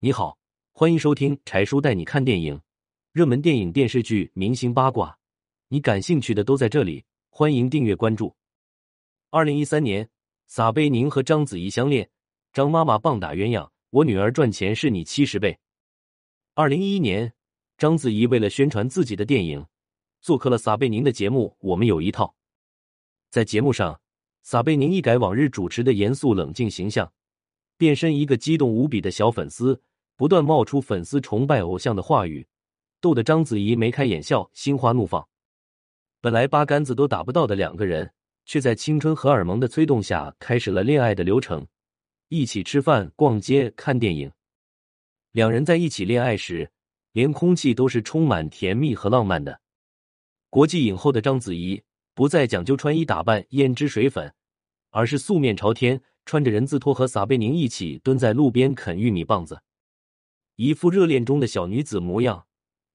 你好，欢迎收听柴叔带你看电影，热门电影、电视剧、明星八卦，你感兴趣的都在这里。欢迎订阅关注。二零一三年，撒贝宁和章子怡相恋，张妈妈棒打鸳鸯，我女儿赚钱是你七十倍。二零一一年，章子怡为了宣传自己的电影，做客了撒贝宁的节目《我们有一套》。在节目上，撒贝宁一改往日主持的严肃冷静形象，变身一个激动无比的小粉丝，不断冒出粉丝崇拜偶像的话语，逗得章子怡眉开眼笑，心花怒放。本来八竿子都打不到的两个人，却在青春荷尔蒙的催动下，开始了恋爱的流程，一起吃饭、逛街、看电影。两人在一起恋爱时，连空气都是充满甜蜜和浪漫的。国际影后的章子怡不再讲究穿衣打扮、胭脂水粉，而是素面朝天，穿着人字拖和撒贝宁一起蹲在路边啃玉米棒子，一副热恋中的小女子模样，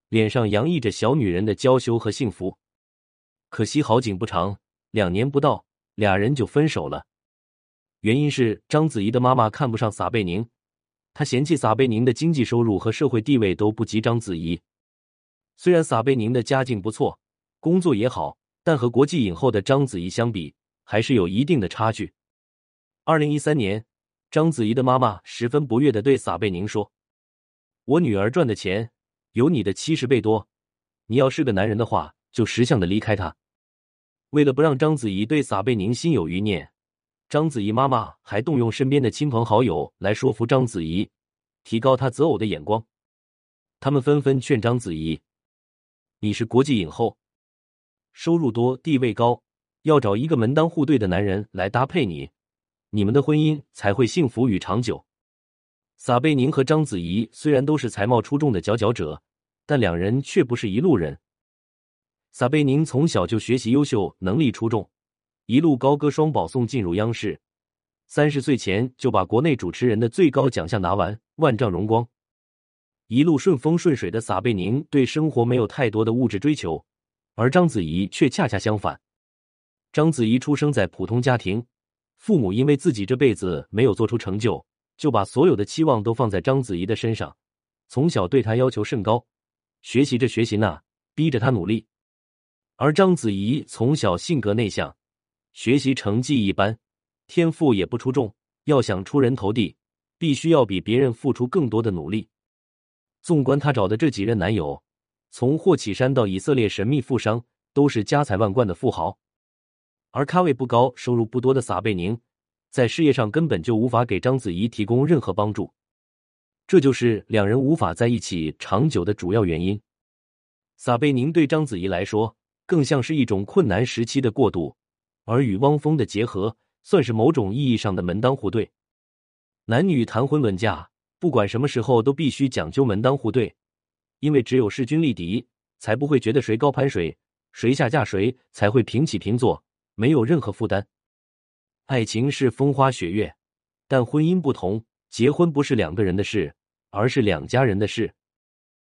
脸上洋溢着小女人的娇羞和幸福。可惜好景不长，两年不到，俩人就分手了。原因是章子怡的妈妈看不上撒贝宁，她嫌弃撒贝宁的经济收入和社会地位都不及章子怡。虽然撒贝宁的家境不错，工作也好，但和国际影后的章子怡相比，还是有一定的差距。二零一三年，章子怡的妈妈十分不悦的对撒贝宁说：“我女儿赚的钱有你的七十倍多，你要是个男人的话，就识相的离开她。”为了不让章子怡对撒贝宁心有余念，章子怡妈妈还动用身边的亲朋好友来说服章子怡，提高她择偶的眼光。他们纷纷劝章子怡：“你是国际影后，收入多，地位高，要找一个门当户对的男人来搭配你，你们的婚姻才会幸福与长久。”撒贝宁和章子怡虽然都是才貌出众的佼佼者，但两人却不是一路人。撒贝宁从小就学习优秀，能力出众，一路高歌双保送进入央视。三十岁前就把国内主持人的最高奖项拿完，万丈荣光。一路顺风顺水的撒贝宁对生活没有太多的物质追求，而章子怡却恰恰相反。章子怡出生在普通家庭，父母因为自己这辈子没有做出成就，就把所有的期望都放在章子怡的身上，从小对她要求甚高，学习着学习那，逼着她努力。而章子怡从小性格内向，学习成绩一般，天赋也不出众。要想出人头地，必须要比别人付出更多的努力。纵观她找的这几任男友，从霍启山到以色列神秘富商，都是家财万贯的富豪。而咖位不高、收入不多的撒贝宁，在事业上根本就无法给章子怡提供任何帮助。这就是两人无法在一起长久的主要原因。撒贝宁对章子怡来说，更像是一种困难时期的过渡，而与汪峰的结合，算是某种意义上的门当户对。男女谈婚论嫁，不管什么时候都必须讲究门当户对，因为只有势均力敌，才不会觉得谁高攀谁，谁下嫁谁，才会平起平坐，没有任何负担。爱情是风花雪月，但婚姻不同，结婚不是两个人的事，而是两家人的事。